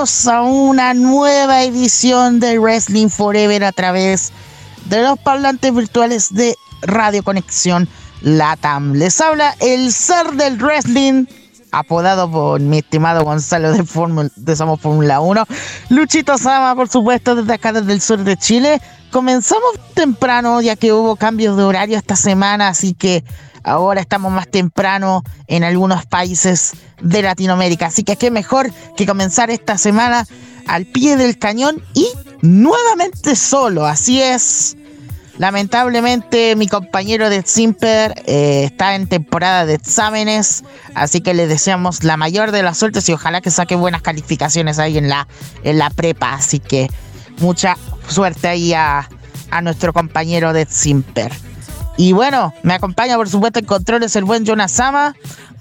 A una nueva edición de Wrestling Forever a través de los parlantes virtuales de Radio Conexión Latam. Les habla el ser del wrestling, apodado por mi estimado Gonzalo de, de Somos Fórmula 1. Luchito Sama, por supuesto, desde acá, desde el sur de Chile. Comenzamos temprano, ya que hubo cambios de horario esta semana, así que ahora estamos más temprano en algunos países de Latinoamérica. Así que qué mejor que comenzar esta semana al pie del cañón y nuevamente solo. Así es. Lamentablemente mi compañero de Simper eh, está en temporada de exámenes, así que le deseamos la mayor de las suertes y ojalá que saque buenas calificaciones ahí en la, en la prepa. Así que mucha suerte ahí a, a nuestro compañero de Simper. Y bueno, me acompaña por supuesto en controles el buen Jonas Sama,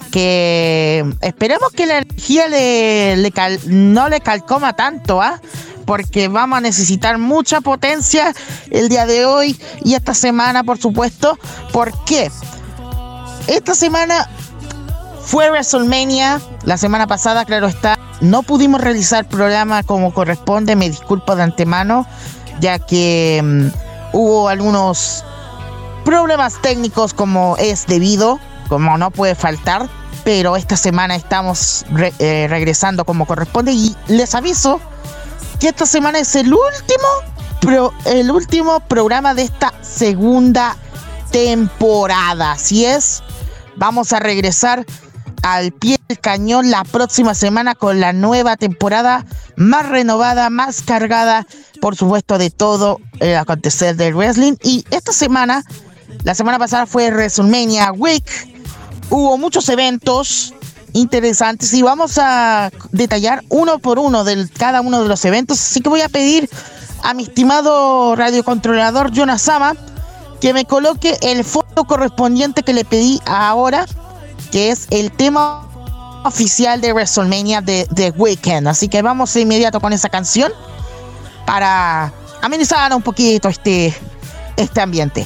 que esperemos que la energía le, no le calcoma tanto, ¿ah? Porque vamos a necesitar mucha potencia el día de hoy y esta semana, por supuesto. ¿Por qué? Esta semana fue WrestleMania. La semana pasada, claro está, no pudimos realizar programa como corresponde. Me disculpo de antemano, ya que mm, hubo algunos problemas técnicos como es debido, como no puede faltar, pero esta semana estamos eh, regresando como corresponde y les aviso que esta semana es el último, el último programa de esta segunda temporada. Así es, vamos a regresar al pie del cañón la próxima semana con la nueva temporada más renovada, más cargada, por supuesto, de todo el acontecer del wrestling. Y esta semana la semana pasada fue WrestleMania Week. Hubo muchos eventos interesantes y vamos a detallar uno por uno de cada uno de los eventos. Así que voy a pedir a mi estimado radiocontrolador Jonas Sama que me coloque el foto correspondiente que le pedí ahora, que es el tema oficial de WrestleMania de, The Weekend. Así que vamos de inmediato con esa canción para amenizar un poquito este, este ambiente.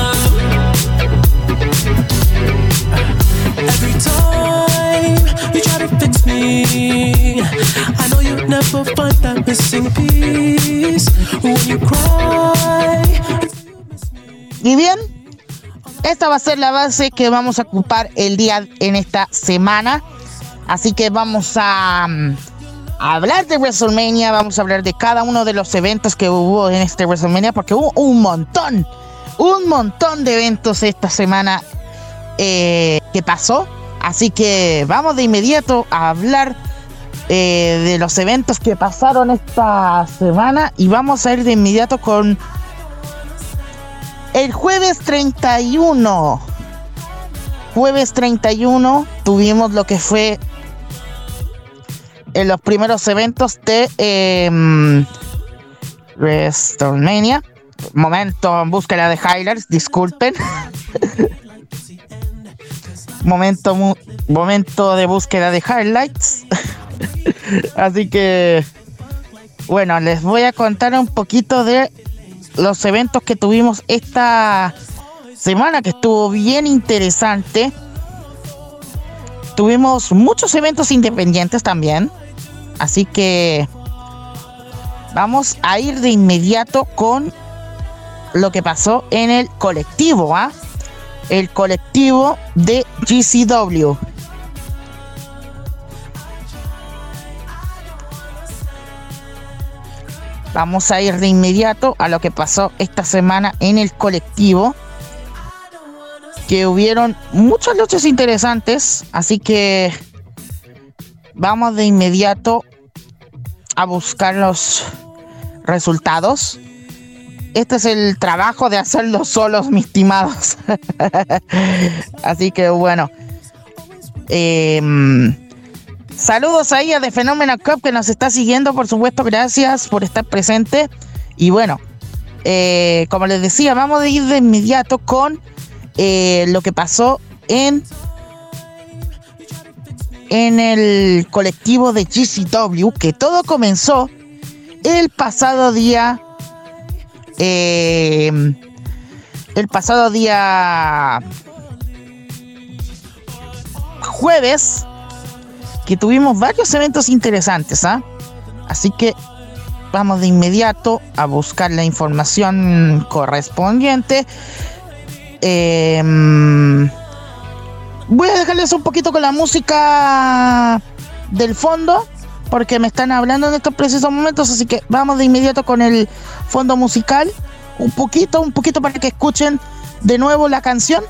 Y bien, esta va a ser la base que vamos a ocupar el día en esta semana. Así que vamos a, mm, a hablar de WrestleMania, vamos a hablar de cada uno de los eventos que hubo en este WrestleMania, porque hubo un montón, un montón de eventos esta semana eh, que pasó. Así que vamos de inmediato a hablar eh, de los eventos que pasaron esta semana y vamos a ir de inmediato con el jueves 31. Jueves 31 tuvimos lo que fue en los primeros eventos de eh, WrestleMania. Momento en búsqueda de highlights, disculpen. momento, momento de búsqueda de highlights. Así que, bueno, les voy a contar un poquito de los eventos que tuvimos esta semana, que estuvo bien interesante. Tuvimos muchos eventos independientes también. Así que vamos a ir de inmediato con lo que pasó en el colectivo, ¿ah? El colectivo de GCW. Vamos a ir de inmediato a lo que pasó esta semana en el colectivo. Que hubieron muchas luchas interesantes. Así que vamos de inmediato a buscar los resultados. Este es el trabajo de hacerlo solos, mis estimados. Así que bueno. Em, saludos ahí a The Phenomena Cup que nos está siguiendo, por supuesto, gracias por estar presente. Y bueno, eh, como les decía, vamos a ir de inmediato con eh, lo que pasó en en el colectivo de GCW, que todo comenzó el pasado día eh, el pasado día jueves que tuvimos varios eventos interesantes ¿ah? así que vamos de inmediato a buscar la información correspondiente Eh, voy a dejarles un poquito con la música del fondo porque me están hablando en estos precisos momentos, así que vamos de inmediato con el fondo musical, un poquito, un poquito para que escuchen de nuevo la canción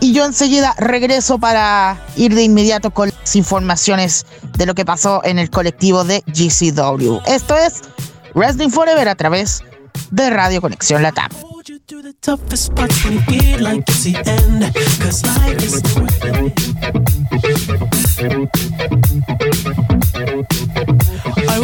y yo enseguida regreso para ir de inmediato con las informaciones de lo que pasó en el colectivo de GCW. Esto es Wrestling Forever a través de Radio Conexión Latam.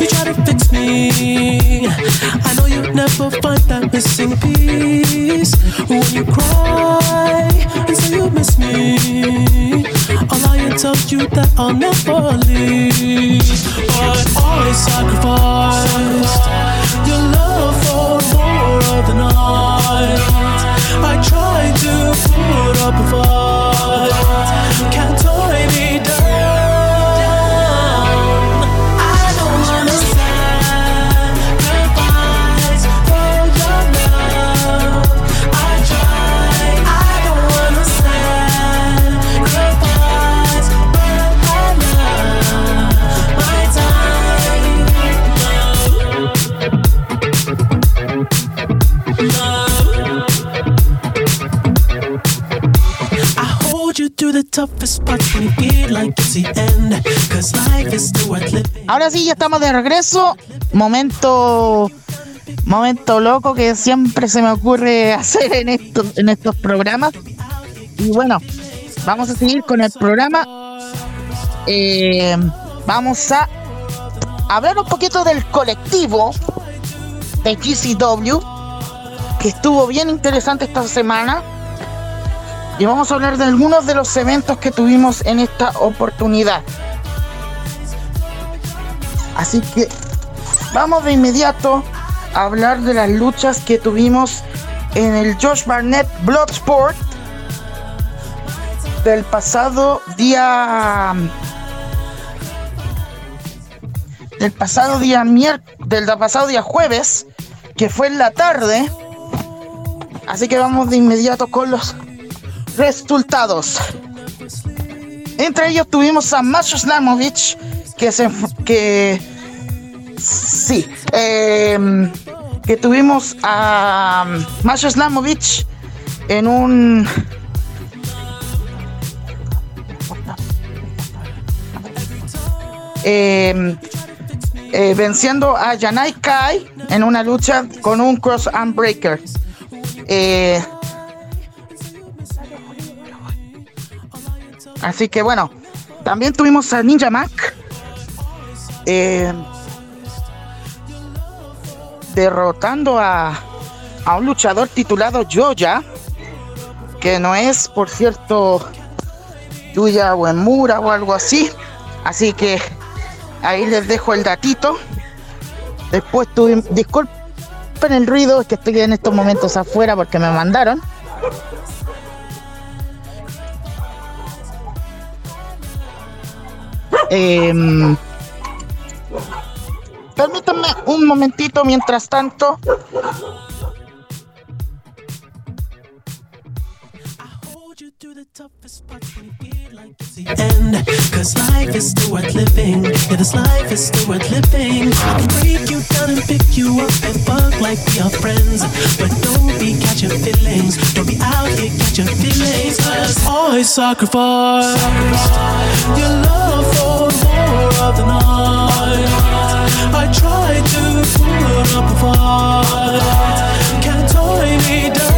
you try to fix me, I know you'll never find that missing piece. When you cry and say you miss me, I'll lie and tell you that I'll never leave. But I sacrificed your love for more of the night. I tried to put up a fight. Ahora sí, ya estamos de regreso. Momento. Momento loco que siempre se me ocurre hacer en estos, en estos programas. Y bueno, vamos a seguir con el programa. Eh, vamos a hablar un poquito del colectivo de GCW. que estuvo bien interesante esta semana. Y vamos a hablar de algunos de los eventos que tuvimos en esta oportunidad. Así que vamos de inmediato a hablar de las luchas que tuvimos en el Josh Barnett Bloodsport del pasado día del pasado día del pasado día jueves que fue en la tarde. Así que vamos de inmediato con los resultados. Entre ellos tuvimos a Macho Slamovich que que sí em, que tuvimos a Macho Slamovich en un eh, eh, venciendo a Yanai Kai en una lucha con un cross arm breaker. Eh, así que bueno, también tuvimos a Ninja Mac eh, derrotando a, a un luchador titulado Joya, que no es, por cierto, Yuya Uemura o algo así. Así que Ahí les dejo el datito. Después tuve, disculpen el ruido, es que estoy en estos momentos afuera porque me mandaron. Em, permítanme un momentito mientras tanto. end. Cause life is still worth living. Yeah, this life is still worth living. I can break you down and pick you up and fuck like we are friends. But don't be catching feelings. Don't be out here catching feelings. Cause I sacrifice your love for more of the night. I try to put up a fight. Can't tie me down.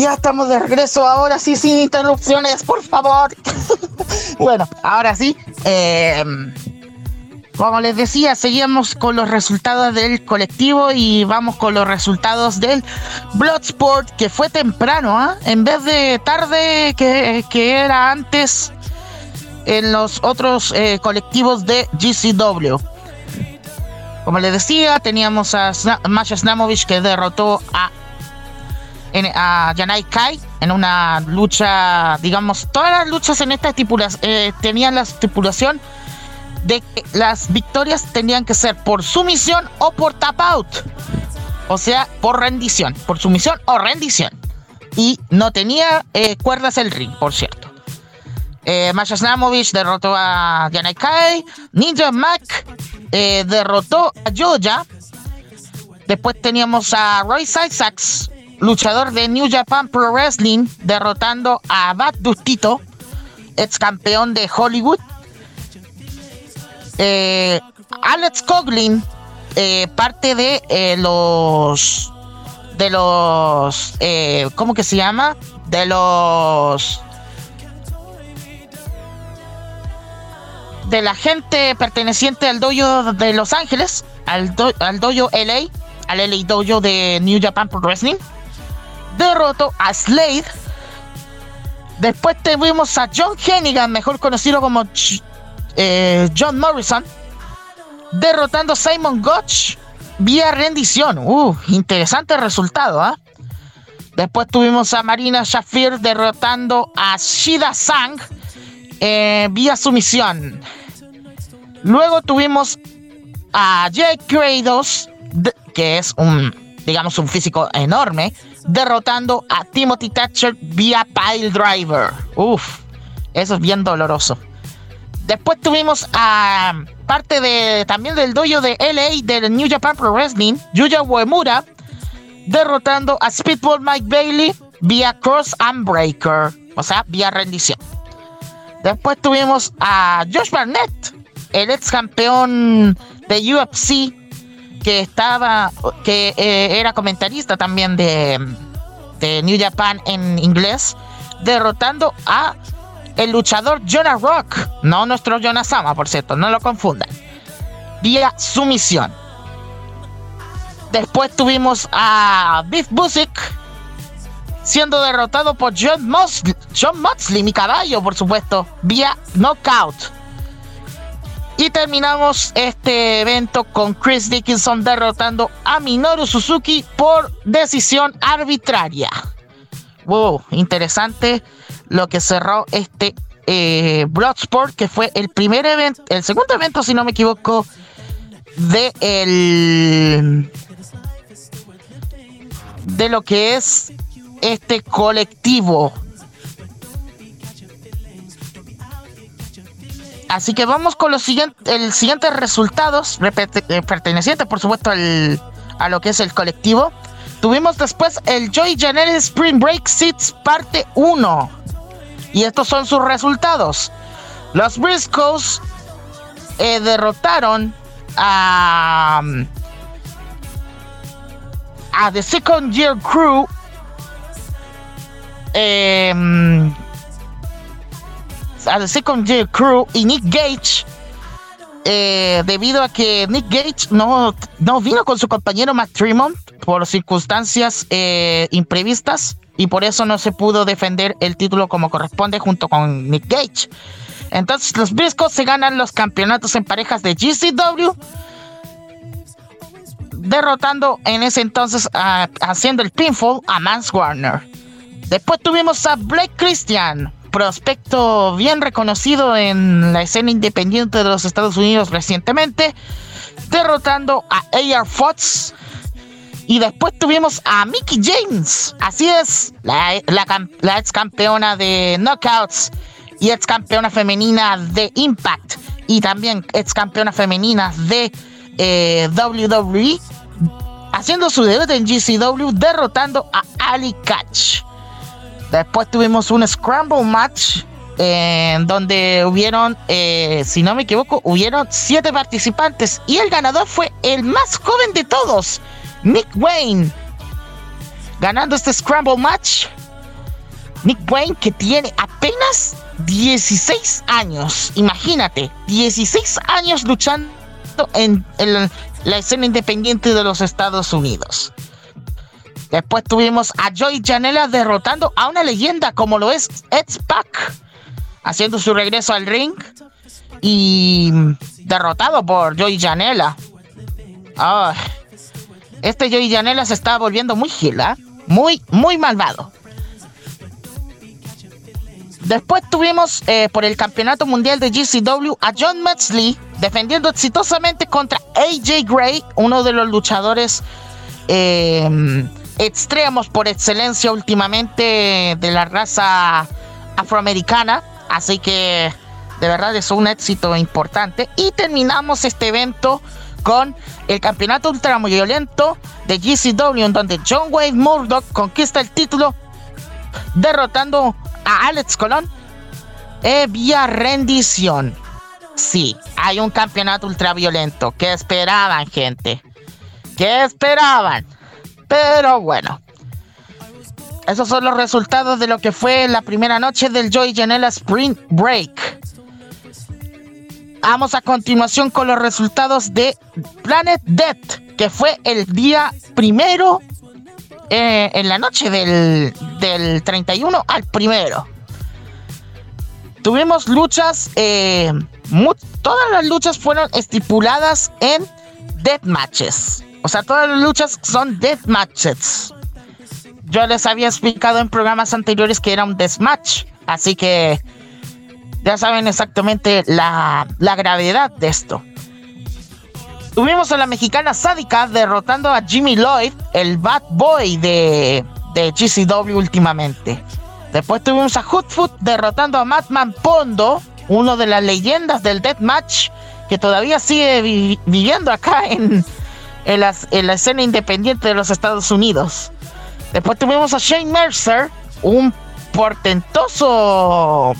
ya estamos de regreso, ahora sí, sin interrupciones, por favor. bueno, ahora sí. Eh, como les decía, seguimos con los resultados del colectivo y vamos con los resultados del Bloodsport, que fue temprano, ¿ah? en vez de tarde que, era antes en los otros eh, colectivos de GCW. Como les decía, teníamos a Masha Snamovich que derrotó a a Yanai Kai en una lucha, digamos, todas las luchas en esta estipulación eh, tenían la estipulación de que las victorias tenían que ser por sumisión o por tap out. O sea, por rendición, por sumisión o rendición. Y no tenía eh, cuerdas el ring, por cierto. Eh, Masha derrotó a Yanai Kai. Ninja Mac eh, derrotó a Joja. Después teníamos a Royce Isaacs luchador de New Japan Pro Wrestling, derrotando a Bad Dustito, ex campeón de Hollywood. Eh, Alex Coglin, eh, parte de eh, los. De los. ¿Cómo que se llama? De los. De la gente perteneciente al dojo de Los Ángeles, al, al dojo LA, al LA dojo de New Japan Pro Wrestling derrotó a Slade. Después tuvimos a John Hennigan, mejor conocido como eh, John Morrison, derrotando a Simon Gotch vía rendición. Uh, interesante resultado, ¿ah? Después tuvimos a Marina Shafir derrotando a Shida Sang eh, vía sumisión. Luego tuvimos a Jake Kratos, que es un, digamos, un físico enorme, derrotando a Timothy Thatcher vía Pile Driver. Uf, eso es bien doloroso. Después tuvimos a parte de también del dojo de LA del New Japan Pro Wrestling, Yuya Uemura, derrotando a Speedball Mike Bailey vía Cross and Breaker, o sea, vía rendición. Después tuvimos a Josh Barnett, el ex campeón de UFC, que estaba, que eh, era comentarista también de, de New Japan en inglés, derrotando a el luchador Jonah Rock, no nuestro Jonah Sama, por cierto, no lo confundan, vía sumisión. Después tuvimos a Biff Busick siendo derrotado por John Mosley, John Moxley, mi caballo, por supuesto, vía knockout. Y terminamos este evento con Chris Dickinson derrotando a Minoru Suzuki por decisión arbitraria. Wow, interesante lo que cerró este eh, Bloodsport, que fue el primer evento, el segundo evento, si no me equivoco, de el de lo que es este colectivo. Así que vamos con los siguientes, el siguientes resultados, eh, pertenecientes por supuesto al, a lo que es el colectivo. Tuvimos después el Joy Janelle Spring Break Seats parte 1. Y estos son sus resultados. Los Briscoes eh, derrotaron a, a The Second Year Crew eh, a The Second Year Crew y Nick Gage, eh, debido a que Nick Gage no, no vino con su compañero Matt Tremont por circunstancias eh, imprevistas y por eso no se pudo defender el título como corresponde junto con Nick Gage. Entonces los Briscoes se ganan los campeonatos en parejas de GCW derrotando en ese entonces, haciendo el pinfall a Mans Warner. Después tuvimos a Blake Christian, prospecto bien reconocido en la escena independiente de los Estados Unidos recientemente, derrotando a A.R. Fox. Y después tuvimos a Mickey James, así es, la, ex campeona de Knockouts y ex campeona femenina de Impact y también ex campeona femenina de eh, WWE, haciendo su debut en GCW, derrotando a Ali Catch. Después tuvimos un Scramble Match en donde hubieron, eh, si no me equivoco, hubieron siete participantes y el ganador fue el más joven de todos, Nick Wayne, ganando este Scramble Match. Nick Wayne que tiene apenas 16 años, imagínate, 16 años luchando en la escena independiente de los Estados Unidos. Después tuvimos a Joey Janela derrotando a una leyenda como lo es Ed Pack, haciendo su regreso al ring y derrotado por Joey Janela. este Joey Janela se está volviendo muy gila, ¿ah? muy, muy malvado. Después tuvimos eh, por el campeonato mundial de GCW a John Metzley defendiendo exitosamente contra AJ Gray, uno de los luchadores eh, extremos por excelencia últimamente de la raza afroamericana. Así que de verdad es un éxito importante. Y terminamos este evento con el campeonato ultraviolento de GCW, en donde John Wayne Murdoch conquista el título derrotando a Alex Colón eh, vía rendición. Sí, hay un campeonato ultraviolento. ¿Qué esperaban, gente? ¿Qué esperaban? Pero bueno. Esos son los resultados de lo que fue la primera noche del Joy Janela Spring Break. Vamos a continuación con los resultados de Planet Death, que fue el día primero eh, en la noche del, del 31 al primero. Tuvimos luchas, eh, todas las luchas fueron estipuladas en death matches. O sea, todas las luchas son death matches. Yo les había explicado en programas anteriores que era un deathmatch. Así que Ya saben exactamente la, la gravedad de esto. Tuvimos a la mexicana Sádica derrotando a Jimmy Lloyd, el bad boy de, de GCW últimamente. Después tuvimos a Hoodfoot derrotando a Madman Pondo, uno de las leyendas del Deathmatch, que todavía sigue viviendo acá en, en, la escena independiente de los Estados Unidos. Después tuvimos a Shane Mercer, un portentoso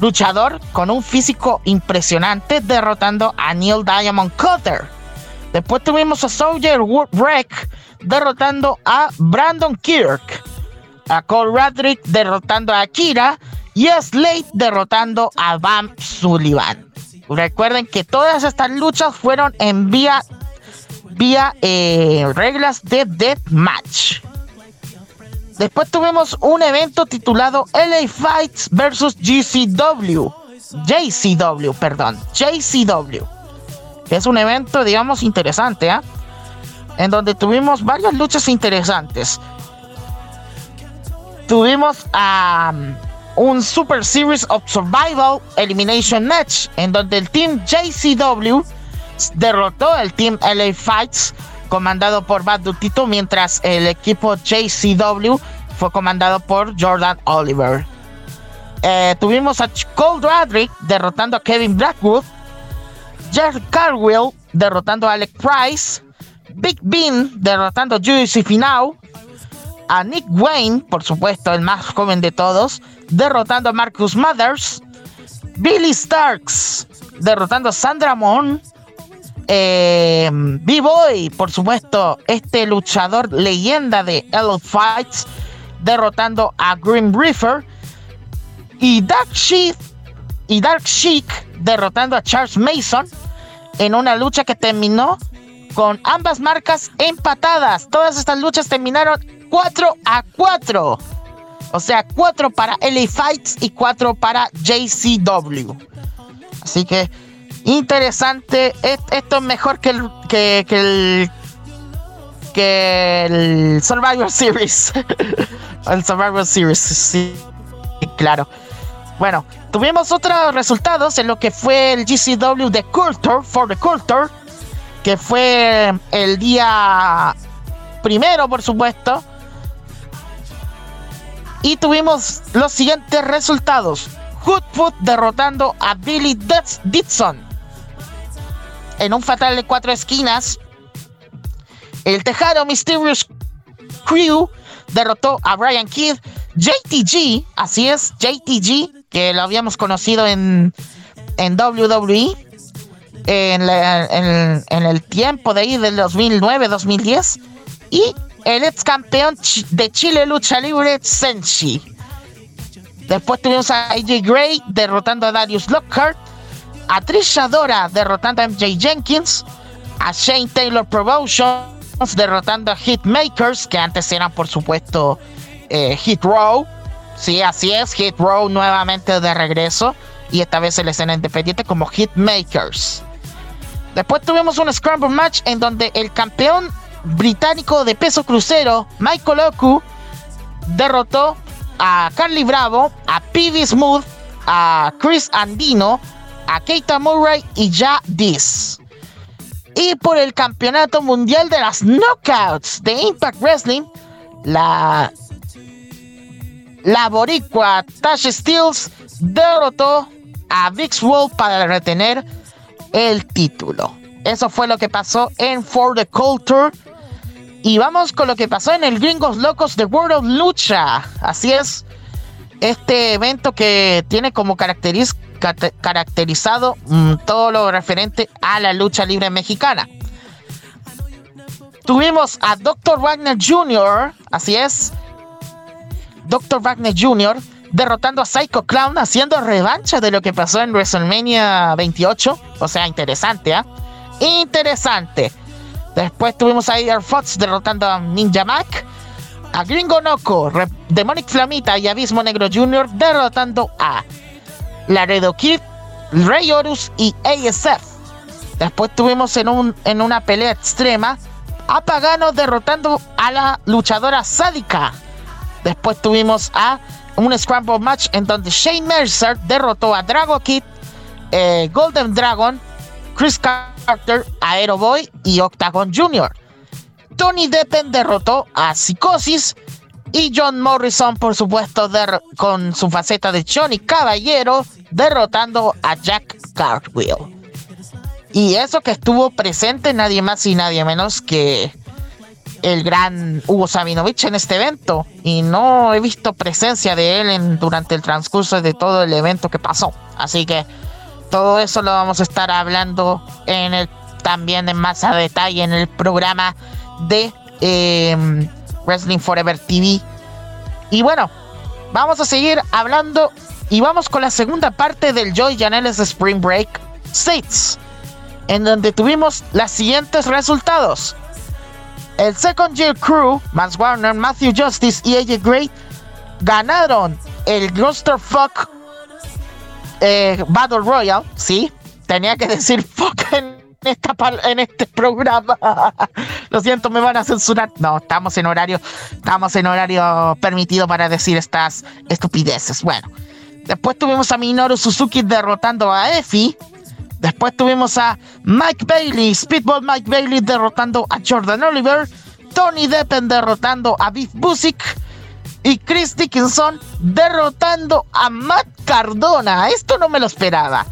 luchador con un físico impresionante, derrotando a Neil Diamond Cutter. Después tuvimos a Soldier Wreck derrotando a Brandon Kirk. A Cole Radrick derrotando a Akira. Y a Slade derrotando a Bam Sullivan. Recuerden que todas estas luchas fueron en vía, vía eh, reglas de Deathmatch. Después tuvimos un evento titulado LA Fights versus GCW. JCW, perdón. JCW que es un evento, digamos, interesante, ¿ah? En donde tuvimos varias luchas interesantes. Tuvimos a un Super Series of Survival Elimination Match, en donde el Team JCW derrotó al Team LA Fights, comandado por Bad Dutito, mientras el equipo JCW fue comandado por Jordan Oliver. Eh, tuvimos a Cole Radrick derrotando a Kevin Blackwood Jeff Carwell derrotando a Alec Price, Big Bean derrotando a Juicy Finau, a Nick Wayne, por supuesto, el más joven de todos, derrotando a Marcus Mothers, Billy Starks derrotando a Sandra Moon, eh, B-Boy, por supuesto, este luchador leyenda de Elite Fights, derrotando a Grim Reaper, y Dark Sheik, y Dark Sheik derrotando a Charles Mason en una lucha que terminó con ambas marcas empatadas. Todas estas luchas terminaron 4 a 4. O sea, 4 para LA Fights y 4 para JCW. Así que interesante. Esto es mejor que el, que, el, que el Survivor Series. el Survivor Series, sí, claro. Bueno, tuvimos otros resultados en lo que fue el GCW de Culture, for the Culture, que fue el día primero, por supuesto. Y tuvimos los siguientes resultados. Hoodfoot derrotando a Billy Dixon en un fatal de cuatro esquinas. El Tejado Mysterious Crew derrotó a Brian Kidd. JTG, así es, JTG que lo habíamos conocido en, en WWE, en, el tiempo de ahí del 2009-2010, y el ex campeón de Chile Lucha Libre, Senshi. Después tuvimos a AJ Gray derrotando a Darius Lockhart, a Trisha Dora derrotando a MJ Jenkins, a Shane Taylor Promotions derrotando a Hitmakers, que antes eran por supuesto eh, Hit Row, Sí, así es, Hit Row nuevamente de regreso y esta vez en la escena independiente como Hitmakers. Después tuvimos un Scramble Match en donde el campeón británico de peso crucero, Michael Oku, derrotó a Carly Bravo, a P.V. Smooth, a Chris Andino, a Keita Murray y Ya Dis. Y por el campeonato mundial de las knockouts de Impact Wrestling, la la boricua Tash Steels derrotó a Vix World para retener el título. Eso fue lo que pasó en For the Culture. Y vamos con lo que pasó en el Gringos Locos de World of Lucha. Así es, este evento que tiene como caracterizado mm, todo lo referente a la lucha libre mexicana. Tuvimos a Dr. Wagner Jr., así es, Dr. Wagner Jr. derrotando a Psycho Clown, haciendo revancha de lo que pasó en WrestleMania 28. O sea, interesante, ¿ah? Interesante. Después tuvimos a Air Fox derrotando a Ninja Mac. A Gringo Noco, Demonic Flamita y Abismo Negro Jr. derrotando a Laredo Kid, Rey Horus y ASF. Después tuvimos en, un, en una pelea extrema a Pagano derrotando a la luchadora sádica Después tuvimos a un Scramble Match en donde Shane Mercer derrotó a Drago Kid, eh, Golden Dragon, Chris Carter, Aero Boy y Octagon Jr. Tony Deppen derrotó a Psicosis y John Morrison, por supuesto, con su faceta de Johnny Caballero, derrotando a Jack Cartwheel. Y eso que estuvo presente nadie más y nadie menos que el gran Hugo Sabinovich en este evento. Y no he visto presencia de él durante el transcurso de todo el evento que pasó. Así que todo eso lo vamos a estar hablando en el, también en más a detalle en el programa de em, Wrestling Forever TV. Y bueno, vamos a seguir hablando y vamos con la segunda parte del Joy Janelles Spring Break 6, en donde tuvimos los siguientes resultados. El Second Year Crew, Mans Warner, Matthew Justice y AJ Gray ganaron el Gloucester Fuck eh, Battle Royale, sí, tenía que decir fuck en este programa. Lo siento, me van a censurar. No, estamos en horario, estamos en horario permitido para decir estas estupideces. Bueno, después tuvimos a Minoru Suzuki derrotando a Effie. Después tuvimos a Mike Bailey, Speedball Mike Bailey derrotando a Jordan Oliver. Tony Deppen derrotando a Beef Busick. Y Chris Dickinson derrotando a Matt Cardona. Esto no me lo esperaba.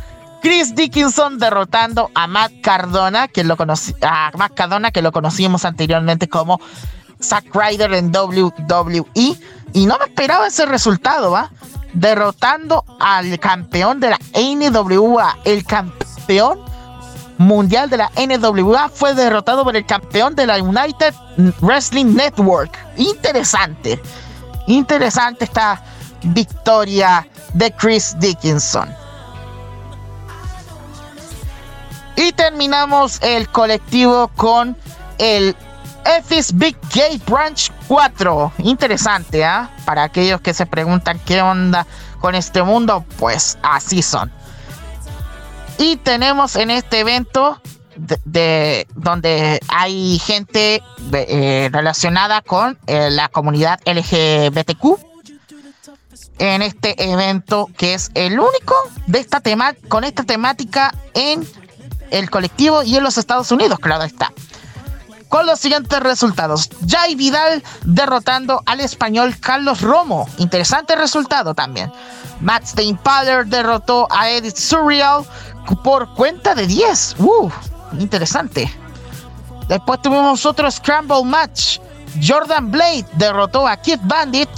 Chris Dickinson derrotando a Matt Cardona, que lo conocí, a Matt Cardona, que lo conocíamos anteriormente como Zack Ryder en WWE. Y no me esperaba ese resultado, ¿va? Derrotando al campeón de la NWA. El campeón mundial de la NWA fue derrotado por el campeón de la United Wrestling Network. Interesante. Interesante esta victoria de Chris Dickinson. Y terminamos el colectivo con el Ephes Big Gay Branch 4. Interesante, ¿ah? Para aquellos que se preguntan qué onda con este mundo, pues así son. Y tenemos en este evento de, donde hay gente eh, relacionada con eh, la comunidad LGBTQ en este evento que es el único de esta tema con esta temática en el colectivo y en los Estados Unidos, claro está. Con los siguientes resultados. Jay Vidal derrotando al español Carlos Romo. Interesante resultado también. Matt Steinpaller derrotó a Edith Surreal por cuenta de 10. Uh, interesante. Después tuvimos otro Scramble Match. Jordan Blade derrotó a Kid Bandit.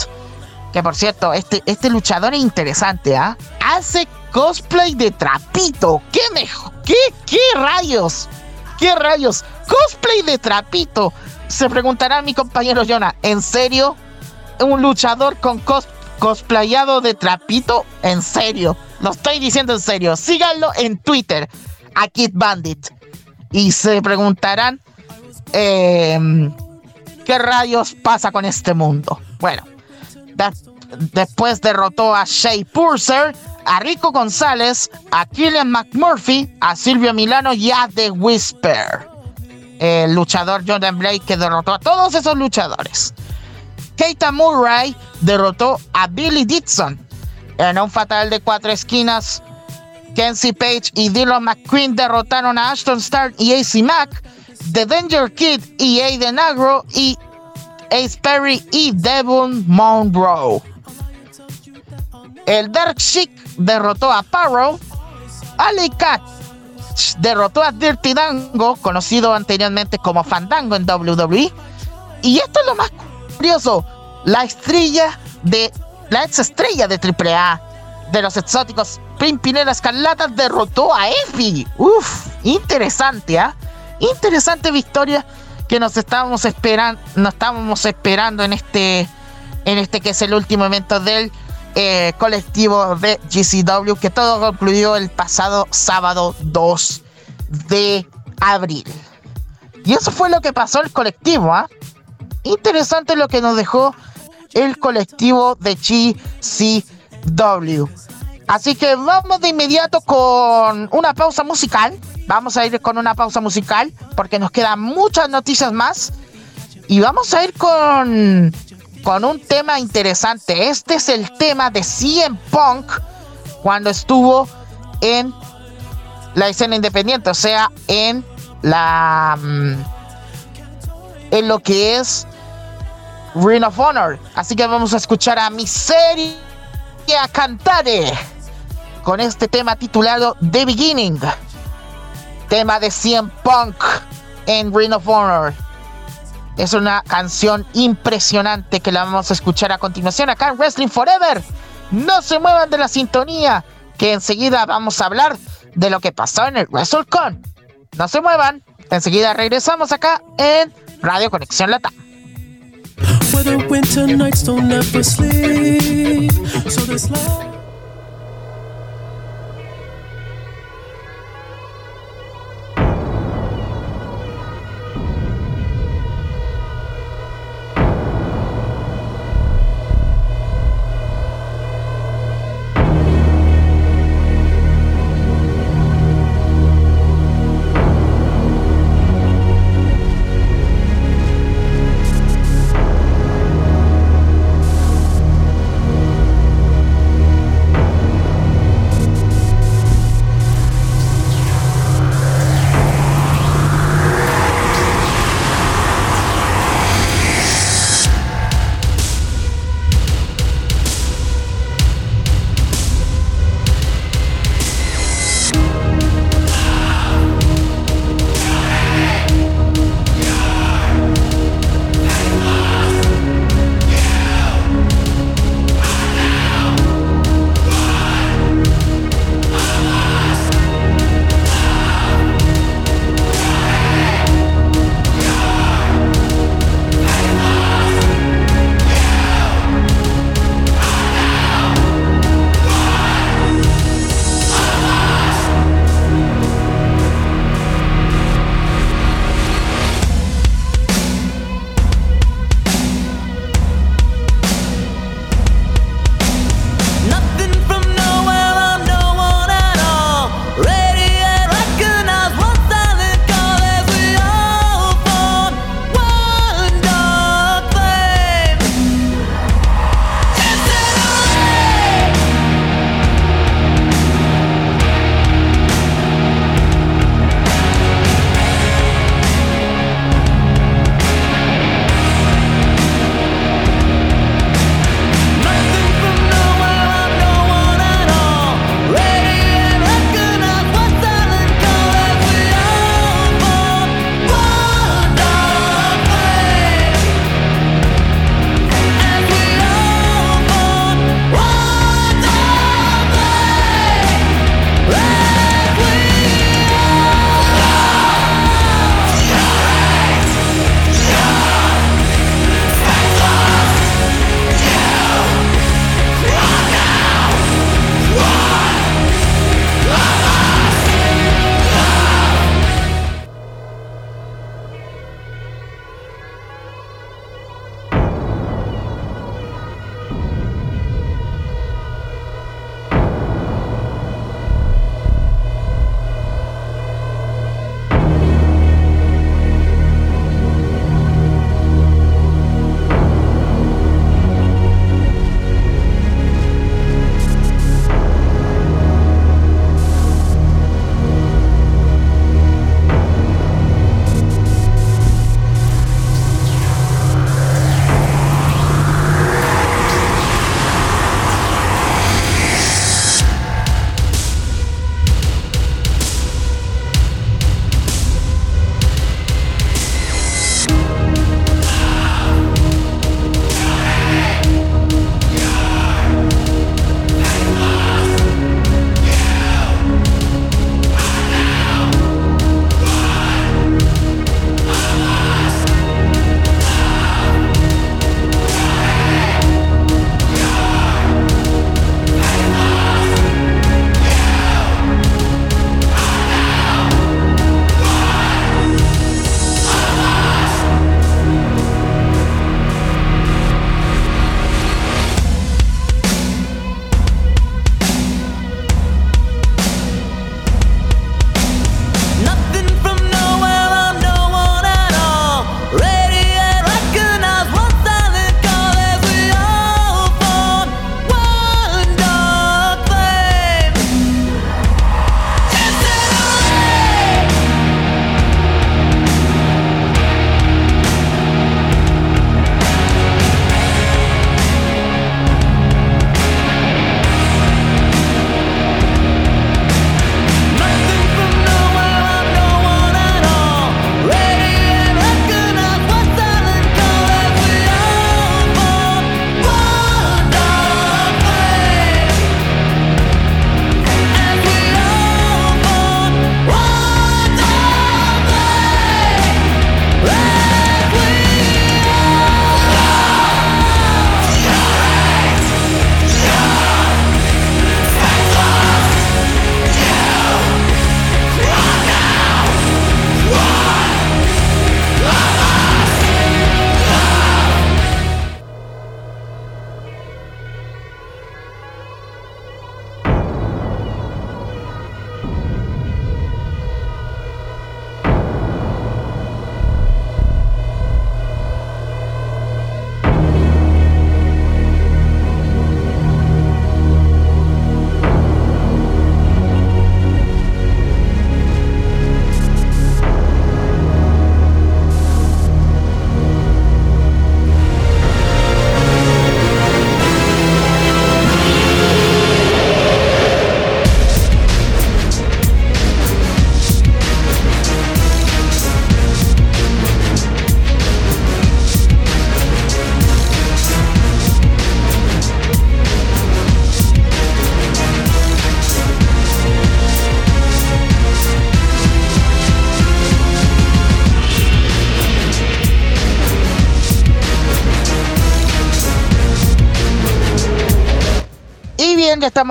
Que por cierto, este, este luchador es interesante, ¿ah? Hace cosplay de trapito. ¿Qué mejor? ¿Qué? ¿Qué rayos? ¿Qué rayos? Cosplay de trapito. Se preguntará mi compañero Jonah, ¿en serio? ¿Un luchador con cosplayado de trapito? ¿En serio? Lo estoy diciendo en serio. Síganlo en Twitter, a Kid Bandit. Y se preguntarán, em, ¿qué rayos pasa con este mundo? Bueno, después derrotó a Shay Purser a Rico González, a Killian McMurphy, a Silvio Milano y a The Whisper. El luchador Jordan Blake que derrotó a todos esos luchadores. Keita Murray derrotó a Billy Dixon en un fatal de cuatro esquinas. Kenzie Page y Dylan McQueen derrotaron a Ashton Stark y AC Mack. The Danger Kid y Aiden Agro y Ace Perry y Devon Monroe. El Dark Chic derrotó a Parrow. Ali Cat derrotó a Dirty Dango, conocido anteriormente como Fandango en WWE. Y esto es lo más curioso: la estrella de. La ex estrella de AAA de los exóticos Pimpinela Escarlata derrotó a Effie. Uf, interesante, ¿ah? Interesante victoria que nos estábamos esperando, nos estábamos esperando en este, en este que es el último evento del eh, colectivo de GCW que todo concluyó el pasado sábado 2 de abril. Y eso fue lo que pasó el colectivo, ¿ah? Interesante lo que nos dejó el colectivo de GCW. Así que vamos de inmediato con una pausa musical. Vamos a ir con una pausa musical porque nos quedan muchas noticias más. Y vamos a ir con con un tema interesante. Este es el tema de CM Punk cuando estuvo en la escena independiente, o sea, en la mm, en lo que es Ring of Honor. Así que vamos a escuchar a Miseria Cantare con este tema titulado The Beginning, tema de CM Punk en Ring of Honor. Es una canción impresionante que la vamos a escuchar a continuación acá en Wrestling Forever. No se muevan de la sintonía, que enseguida vamos a hablar de lo que pasó en el WrestleCon. No se muevan, enseguida regresamos acá en Radio Conexión Latam.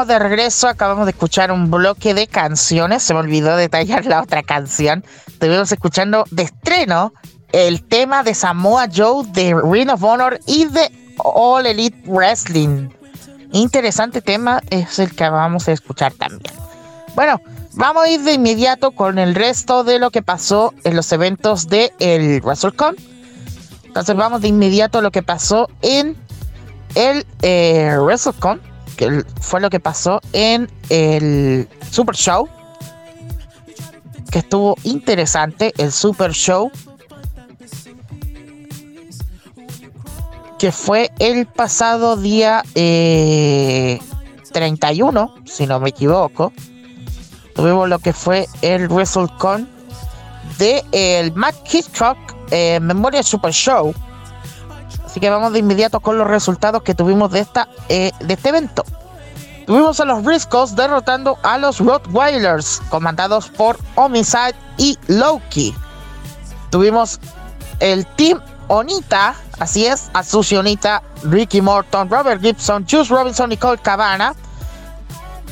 De regreso. Acabamos de escuchar un bloque de canciones. Se me olvidó detallar la otra canción. Estuvimos escuchando de estreno el tema de Samoa Joe de Ring of Honor y de All Elite Wrestling. Interesante tema es el que vamos a escuchar también. Bueno, vamos a ir de inmediato con el resto de lo que pasó en los eventos de el WrestleCon. Entonces vamos de inmediato a lo que pasó en el eh, WrestleCon, que fue lo que pasó en el Super Show, que estuvo interesante, el Super Show, que fue el pasado día 31, eh, si no me equivoco. Tuvimos lo que fue el WrestleCon de el Matt Hitchcock eh, Memorial Super Show Así que vamos de inmediato con los resultados que tuvimos de, esta, eh, de este evento. Tuvimos a los Briscoes derrotando a los Rottweilers, comandados por Homicide y Loki. Tuvimos el Team Onita, así es, Azuci Onita, Ricky Morton, Robert Gibson, Juice Robinson y Cole Cabana.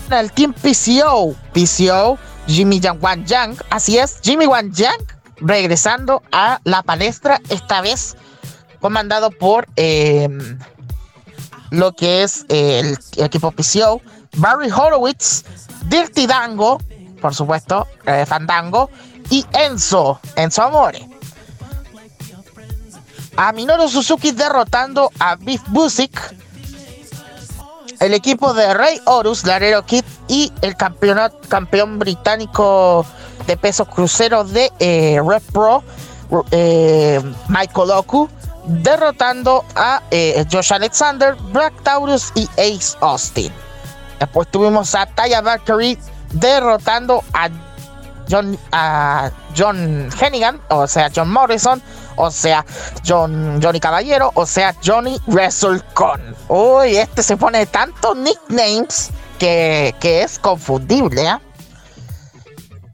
El Team PCO, PCO, Jimmy Wan Yang, así es, Jimmy Wan Yang, regresando a la palestra, esta vez comandado por eh, lo que es el, equipo PCO, Barry Horowitz, Dirty Dango, por supuesto, eh, Fandango, y Enzo, Enzo Amore. A Minoru Suzuki derrotando a Beef Busick, el equipo de Rey Horus, Larero Kid y el campeón británico de peso crucero de eh, Red Pro, Michael Oku derrotando a eh, Josh Alexander, Black Taurus y Ace Austin. Después tuvimos a Taya Valkyrie derrotando a John, a John Hennigan, o sea, John Morrison, o sea, John, Johnny Caballero, o sea, Johnny WrestleCon. Uy, este se pone tantos nicknames que, es confundible. ¿eh?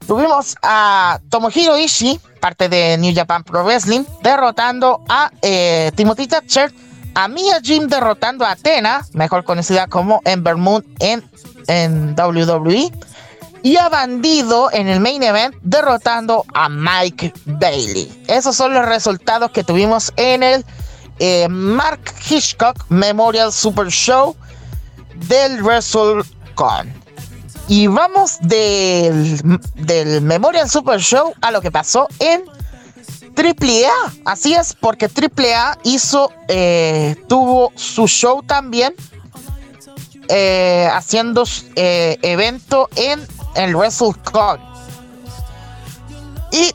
Tuvimos a Tomohiro Ishii parte de New Japan Pro Wrestling, derrotando a eh, Timothy Thatcher, a Mia Jim derrotando a Athena, mejor conocida como Ember Moon en, en WWE, y a Bandido en el main event derrotando a Mike Bailey. Esos son los resultados que tuvimos en el eh, Mark Hitchcock Memorial Super Show del WrestleCon. Y vamos del, del Memorial Super Show a lo que pasó en AAA. Así es, porque AAA hizo, eh, tuvo su show también, eh, haciendo eh, evento en el WrestleCon. Y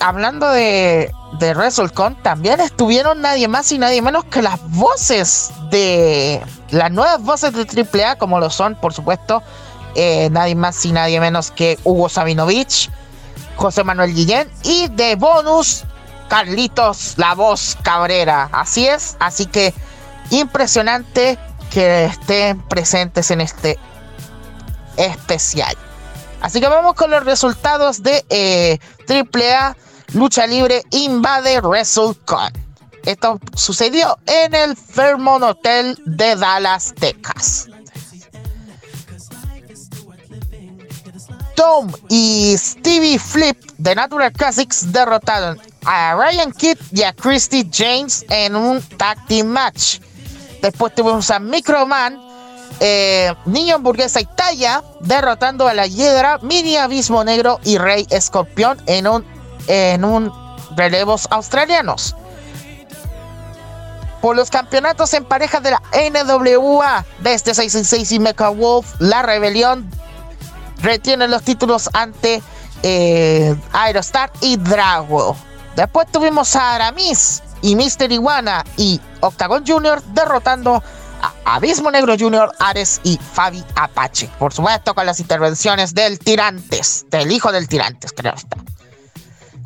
hablando de, de WrestleCon, también estuvieron nadie más y nadie menos que las voces de las nuevas voces de AAA, como lo son, por supuesto, eh, nadie más y nadie menos que Hugo Sabinovich, José Manuel Guillén y de bonus Carlitos La Voz Cabrera. Así es, así que impresionante que estén presentes en este especial. Así que vamos con los resultados de eh, AAA Lucha Libre Invade WrestleCon. Esto sucedió en el Fairmont Hotel de Dallas, Texas. Tom y Stevie Flip de Natural Classics derrotaron a Ryan Kidd y a Christy James en un tag team match. Después tuvimos a Microman, eh, Niño Hamburguesa y Talla derrotando a la Hiedra, Mini Abismo Negro y Rey Escorpión en un, en un relevos australianos. Por los campeonatos en parejas de la NWA de este 666 y Mecha Wolf, la rebelión retienen los títulos ante eh, Aerostar y Drago. Después tuvimos a Aramis y Mister Iguana y Octagon Jr. derrotando a Abismo Negro Jr., Ares y Fabi Apache. Por supuesto, con las intervenciones del Tirantes, del hijo del Tirantes, creo está.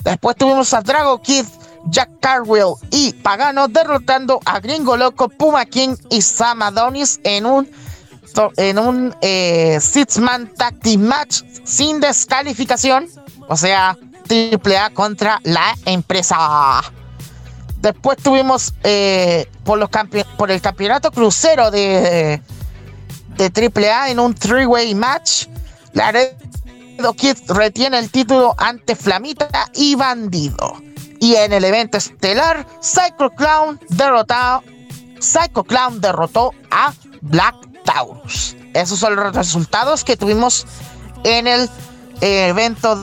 Después tuvimos a Drago Kid, Jack Carwell y Pagano derrotando a Gringo Loco, Puma King y Sam Adonis en un en un eh, Six-Man Tag Match sin descalificación. O sea, AAA contra la empresa. Después tuvimos eh, por el campeonato crucero de, de AAA en un three-way match. Laredo Kid retiene el título ante Flamita y Bandido. Y en el evento estelar, Psycho Clown derrotado, Psycho Clown derrotó a Black Taurus. Esos son los resultados que tuvimos en el evento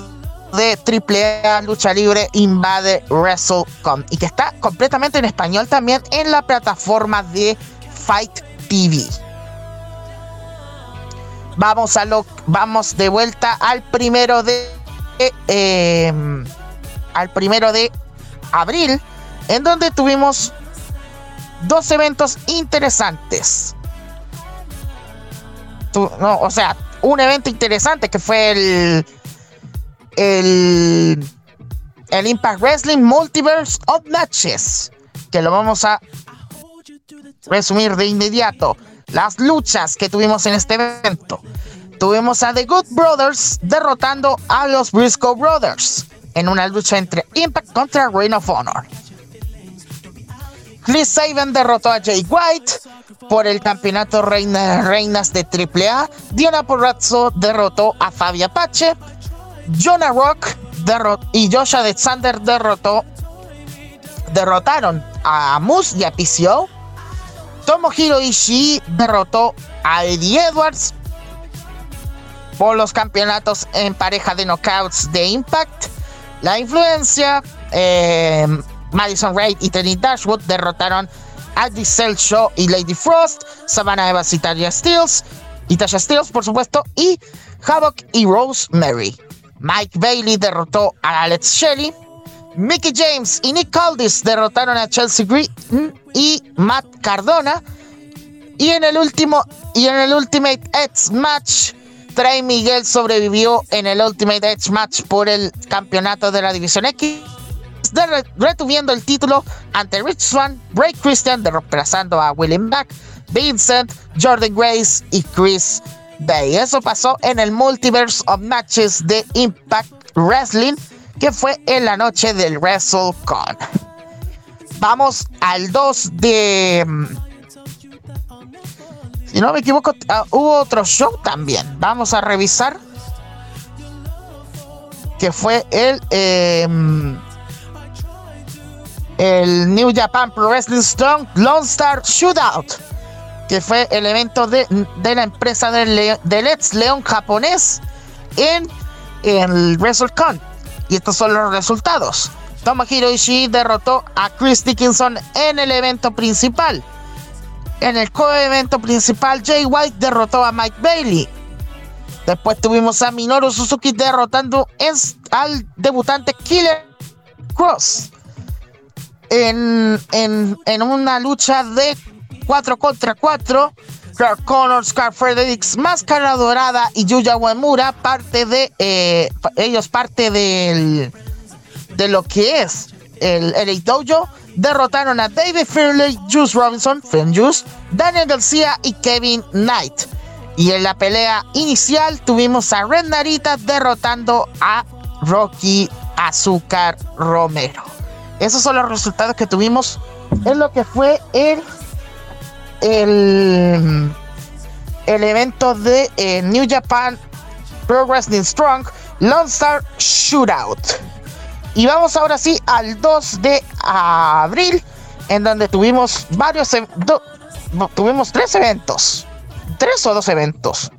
de AAA Lucha Libre Invade WrestleCon y que está completamente en español también en la plataforma de Fight TV. Vamos a lo vamos de vuelta al primero de em, al primero de abril en donde tuvimos dos eventos interesantes. No, o sea, un evento interesante que fue el el, el Impact Wrestling Multiverse of Matches, que lo vamos a resumir de inmediato. Las luchas que tuvimos en este evento. Tuvimos a The Good Brothers derrotando a los Briscoe Brothers en una lucha entre Impact contra Reign of Honor. Chris Saban derrotó a Jay White por el campeonato Reina, Reinas de AAA. Diana Porrazzo derrotó a Fabia Pache. Jonah Rock y Josh Alexander derrotó, derrotaron a Moose y a PCO. Tomohiro Ishii derrotó a Eddie Edwards por los campeonatos en pareja de knockouts de Impact. La influencia, eh, Madison Raid y Tenny Dashwood derrotaron a Diesel Show y Lady Frost, Savannah Evans y Tasha Steels, y Tasha Steels, por supuesto, y Havoc y Rosemary. Mike Bailey derrotó a Alex Shelley. Mickey James y Nick Aldis derrotaron a Chelsea Green y Matt Cardona. Y en el último y en el Ultimate Edge Match, Trey Miguel sobrevivió en el Ultimate Edge Match por el campeonato de la División X, retuviendo el título ante Rich Swan, Bray Christian, reemplazando a William Back, Vincent, Jordan Grace y Chris Bay. Eso pasó en el Multiverse of Matches de Impact Wrestling, que fue en la noche del WrestleCon. Vamos al 2 de. Mm, si no me equivoco, ah, hubo otro show también. Vamos a revisar. Que fue el. Em, el New Japan Pro Wrestling Strong Lone Star Shootout que fue el evento de, la empresa del ex León japonés en el WrestleCon. Y estos son los resultados. Tomohiro Ishii derrotó a Chris Dickinson en el evento principal. En el co-evento principal, Jay White derrotó a Mike Bailey. Después tuvimos a Minoru Suzuki derrotando al debutante Killer Cross. En, en, en una lucha de 4 contra 4. Clark Connors, Scar Fredericks, Máscara Dorada y Yuya Uemura, parte de eh, ellos parte del de lo que es el LA Dojo, derrotaron a David Fairley, Juice Robinson, Juice, Daniel García y Kevin Knight. Y en la pelea inicial tuvimos a Red Narita derrotando a Rocky Azúcar Romero. Esos son los resultados que tuvimos en lo que fue el el, el evento de eh, New Japan Pro Wrestling Strong Lone Star Shootout. Y vamos ahora sí al 2 de abril, en donde tuvimos varios, tuvimos tres eventos, tres o dos eventos.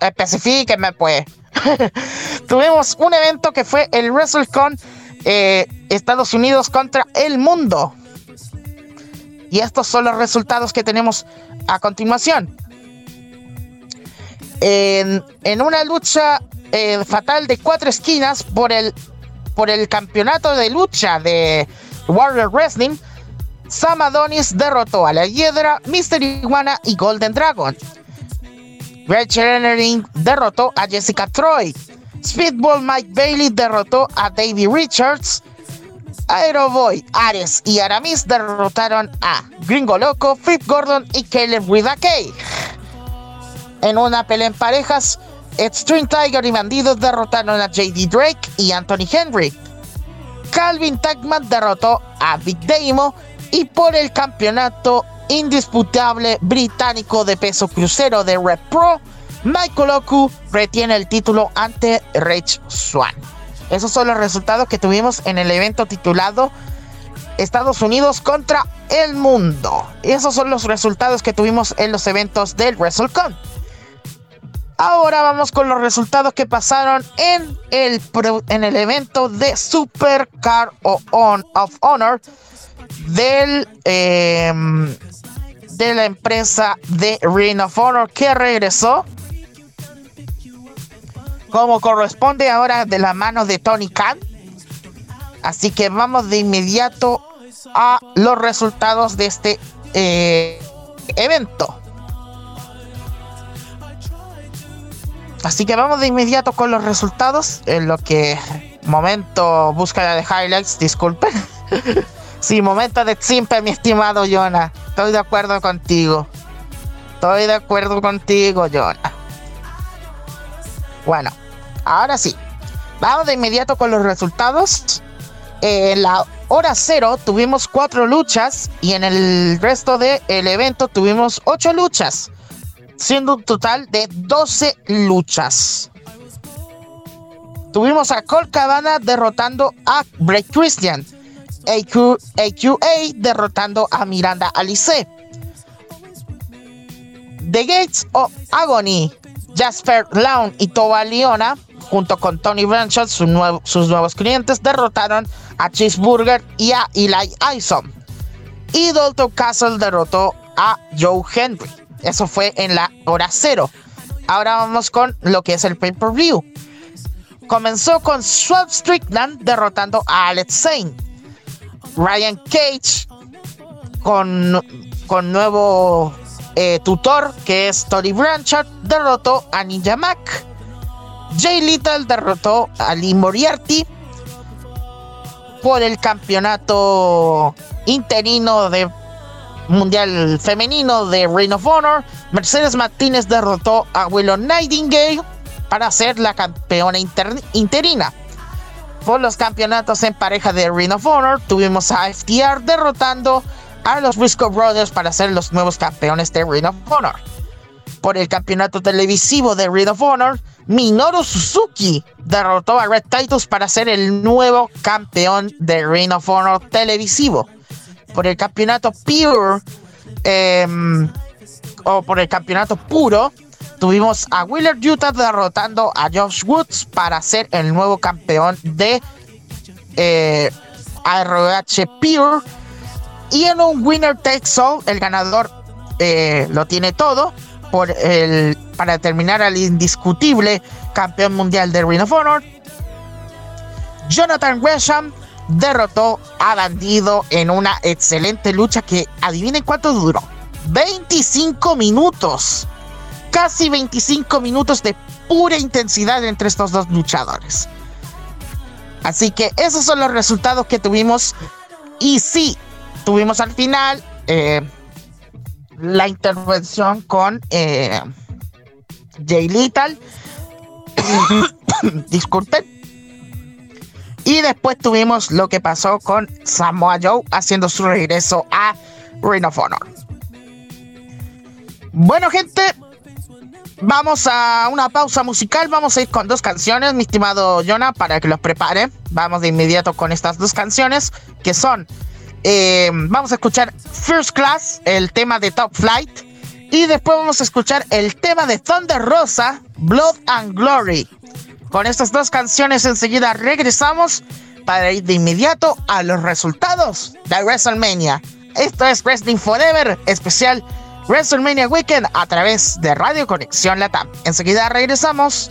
Especifíquenme pues. tuvimos un evento que fue el WrestleCon eh, Estados Unidos contra el mundo. Y estos son los resultados que tenemos a continuación. En, una lucha eh, fatal de cuatro esquinas por el, por el campeonato de lucha de Warrior Wrestling, Sam Adonis derrotó a la Hiedra, Mr. Iguana y Golden Dragon. Rachel Ennering derrotó a Jessica Troy. Speedball Mike Bailey derrotó a Davey Richards. Aeroboy, Ares y Aramis derrotaron a Gringo Loco, Flip Gordon y Caleb Kay. En una pelea en parejas, Extreme Tiger y Bandidos derrotaron a JD Drake y Anthony Henry. Calvin Tagman derrotó a Big Damo y por el campeonato indisputable británico de peso crucero de Red Pro, Michael Oku retiene el título ante Rich Swan. Esos son los resultados que tuvimos en el evento titulado Estados Unidos contra el mundo. Esos son los resultados que tuvimos en los eventos del WrestleCon. Ahora vamos con los resultados que pasaron en el, en el evento de Supercar of Honor del, em, de la empresa de Ring of Honor que regresó como corresponde ahora de la mano de Tony Khan. Así que vamos de inmediato a los resultados de este eh, evento. Así que vamos de inmediato con los resultados. En lo que momento búsqueda de highlights, disculpen. sí, momento de simple, mi estimado Jonah. Estoy de acuerdo contigo. Estoy de acuerdo contigo, Jonah. Bueno, ahora sí. Vamos de inmediato con los resultados. En la hora cero tuvimos cuatro luchas y en el resto del evento tuvimos ocho luchas siendo un total de 12 luchas. Tuvimos a Colt Cabana derrotando a Bray Christian. AQA derrotando a Miranda Alice. The Gates of Agony, Jasper Lawn y Toba Leona, junto con Tony Blanchard, sus nuevos clientes, derrotaron a Cheeseburger y a Eli Ison. Y Dalton Castle derrotó a Joe Henry. Eso fue en la hora cero. Ahora vamos con lo que es el pay-per-view. Comenzó con Swap Strickland derrotando a Alex Zane. Ryan Cage con, con nuevo eh, tutor que es Tony Blanchard derrotó a Ninja Mac. Jay Little derrotó a Lee Moriarty por el campeonato interino de Mundial Femenino de Ring of Honor, Mercedes Martínez derrotó a Willow Nightingale para ser la campeona interina. Por los campeonatos en pareja de Ring of Honor, tuvimos a FTR derrotando a los Briscoe Brothers para ser los nuevos campeones de Ring of Honor. Por el campeonato televisivo de Ring of Honor, Minoru Suzuki derrotó a Red Titus para ser el nuevo campeón de Ring of Honor televisivo por el campeonato Pure em, o por el campeonato puro, tuvimos a Wheeler Utah derrotando a Josh Woods para ser el nuevo campeón de eh, ROH Pure. Y en un Winner Takes All, el ganador eh, lo tiene todo por el, para terminar al indiscutible campeón mundial de Ring of Honor. Jonathan Gresham derrotó a Bandido en una excelente lucha que adivinen cuánto duró. 25 minutos. Casi 25 minutos de pura intensidad entre estos dos luchadores. Así que esos son los resultados que tuvimos. Y sí, tuvimos al final eh, la intervención con eh, Jay Little. Disculpen. Y después tuvimos lo que pasó con Samoa Joe haciendo su regreso a Ring of Honor. Bueno, gente, vamos a una pausa musical. Vamos a ir con dos canciones, mi estimado Jonah, para que los prepare. Vamos de inmediato con estas dos canciones que son. Eh, vamos a escuchar First Class, el tema de Top Flight. Y después vamos a escuchar el tema de Thunder Rosa, Blood and Glory. Con estas dos canciones enseguida regresamos para ir de inmediato a los resultados de WrestleMania. Esto es Wrestling Forever, especial WrestleMania Weekend a través de Radio Conexión Latam. Enseguida regresamos.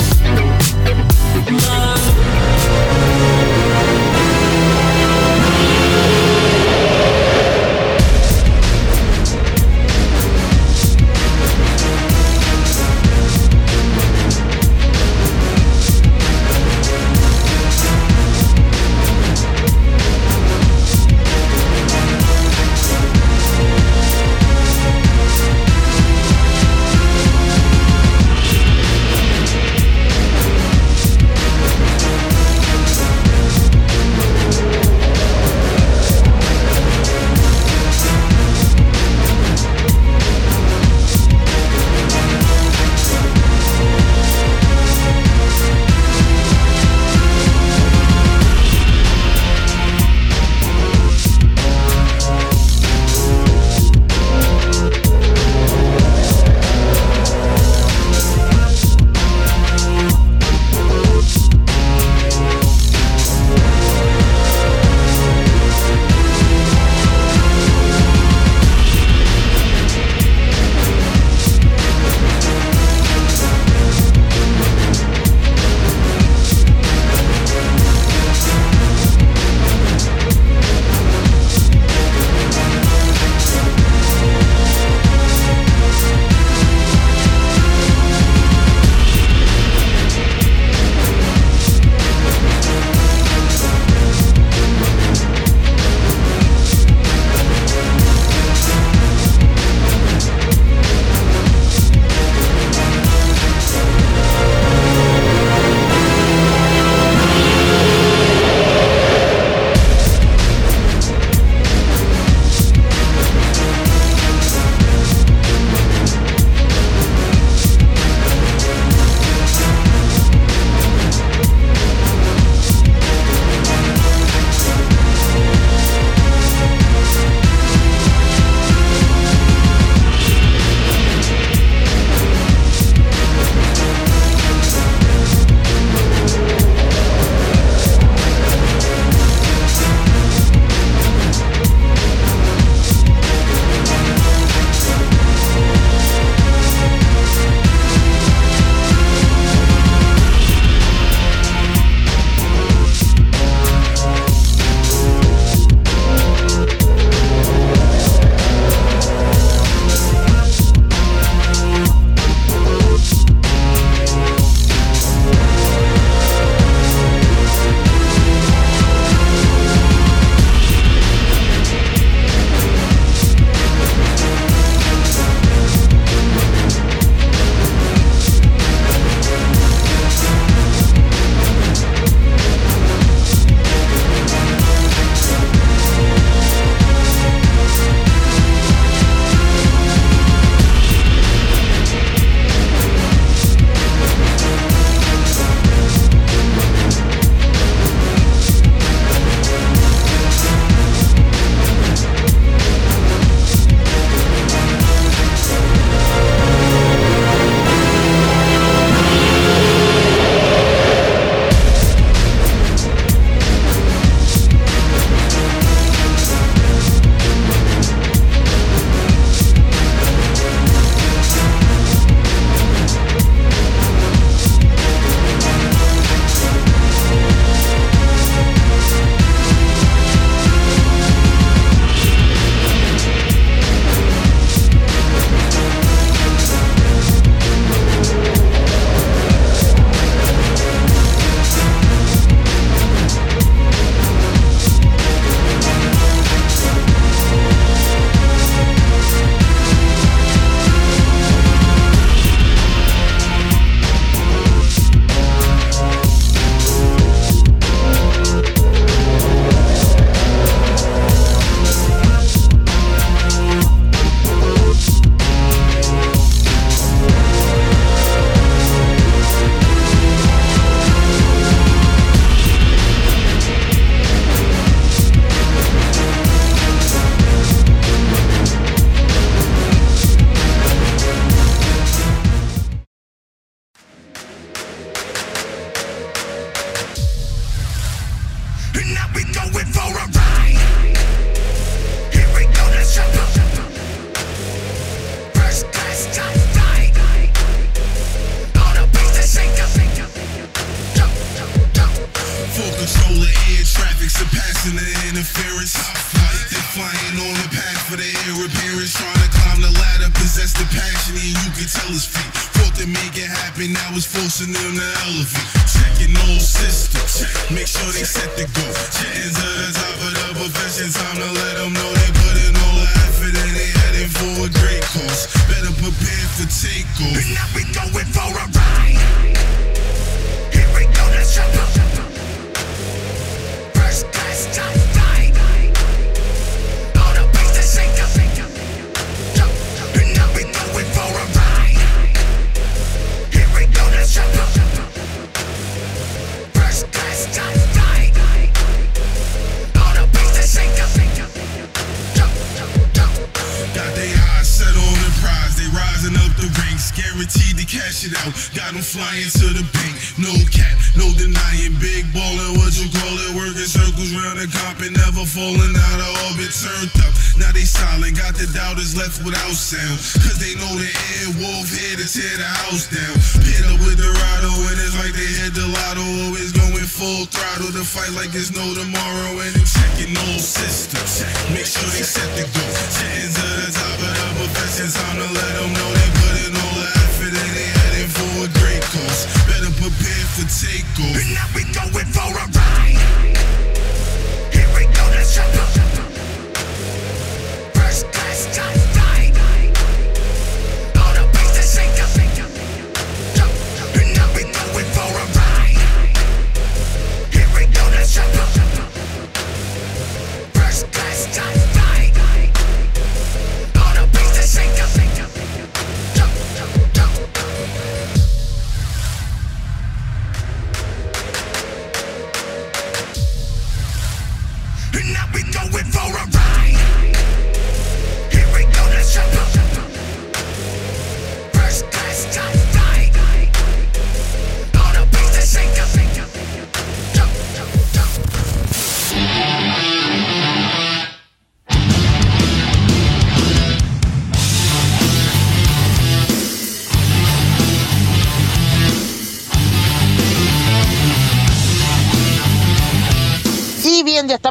Jackson in an elephant. sound. Cause they know the air wolf here to tear the house down. Hit up with Dorado, and it's like they hit the lotto. Always going full throttle to fight like it's no tomorrow. And they checking old check Make sure they set the goal. Tens of the top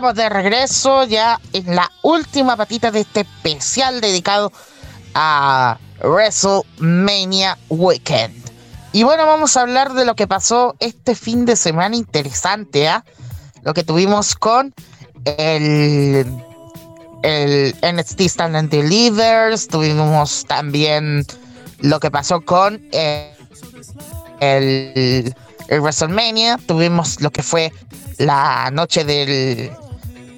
estamos de regreso ya en la última patita de este especial dedicado a WrestleMania Weekend. Y bueno, vamos a hablar de lo que pasó este fin de semana interesante, ¿ah? Lo que tuvimos con el, el NXT Stand and tuvimos también lo que pasó con el, el WrestleMania, tuvimos lo que fue la noche del,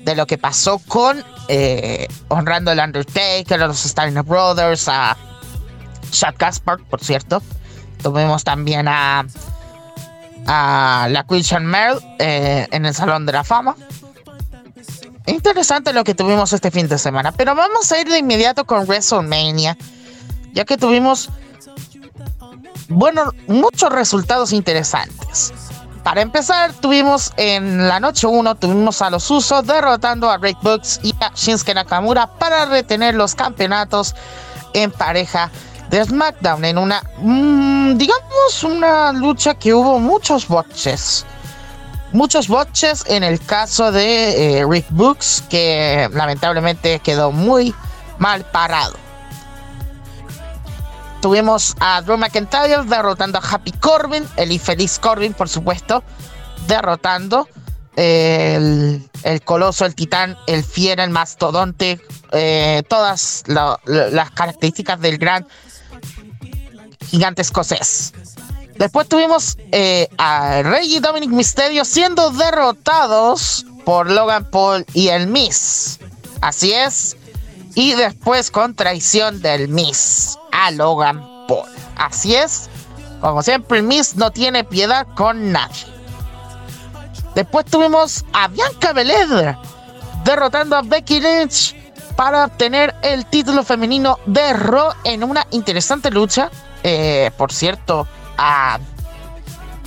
de lo que pasó con eh, honrando al Undertaker, a los Steiner Brothers, a Chad Gaspard, por cierto. Tuvimos también a, a la Queen Merle eh, en el Salón de la Fama. Interesante lo que tuvimos este fin de semana, pero vamos a ir de inmediato con WrestleMania, ya que tuvimos, bueno, muchos resultados interesantes. Para empezar, tuvimos en la noche 1, tuvimos a los Usos derrotando a Rick Books y a Shinsuke Nakamura para retener los campeonatos en pareja de SmackDown en una, mm, digamos, una lucha que hubo muchos botches. Muchos botches en el caso de eh, Rick Books, que lamentablemente quedó muy mal parado. Tuvimos a Drew McIntyre derrotando a Happy Corbin, el infeliz Corbin, por supuesto, derrotando el, coloso, el titán, el fiera, el mastodonte, eh, todas las características del gran gigante escocés. Después tuvimos eh, a Rey y Dominic Mysterio siendo derrotados por Logan Paul y el Miss. Así es. Y después con traición del Miss a Logan Paul. Así es, como siempre, Miss no tiene piedad con nadie. Después tuvimos a Bianca Belair derrotando a Becky Lynch para obtener el título femenino de Raw en una interesante lucha. Eh, por cierto, a,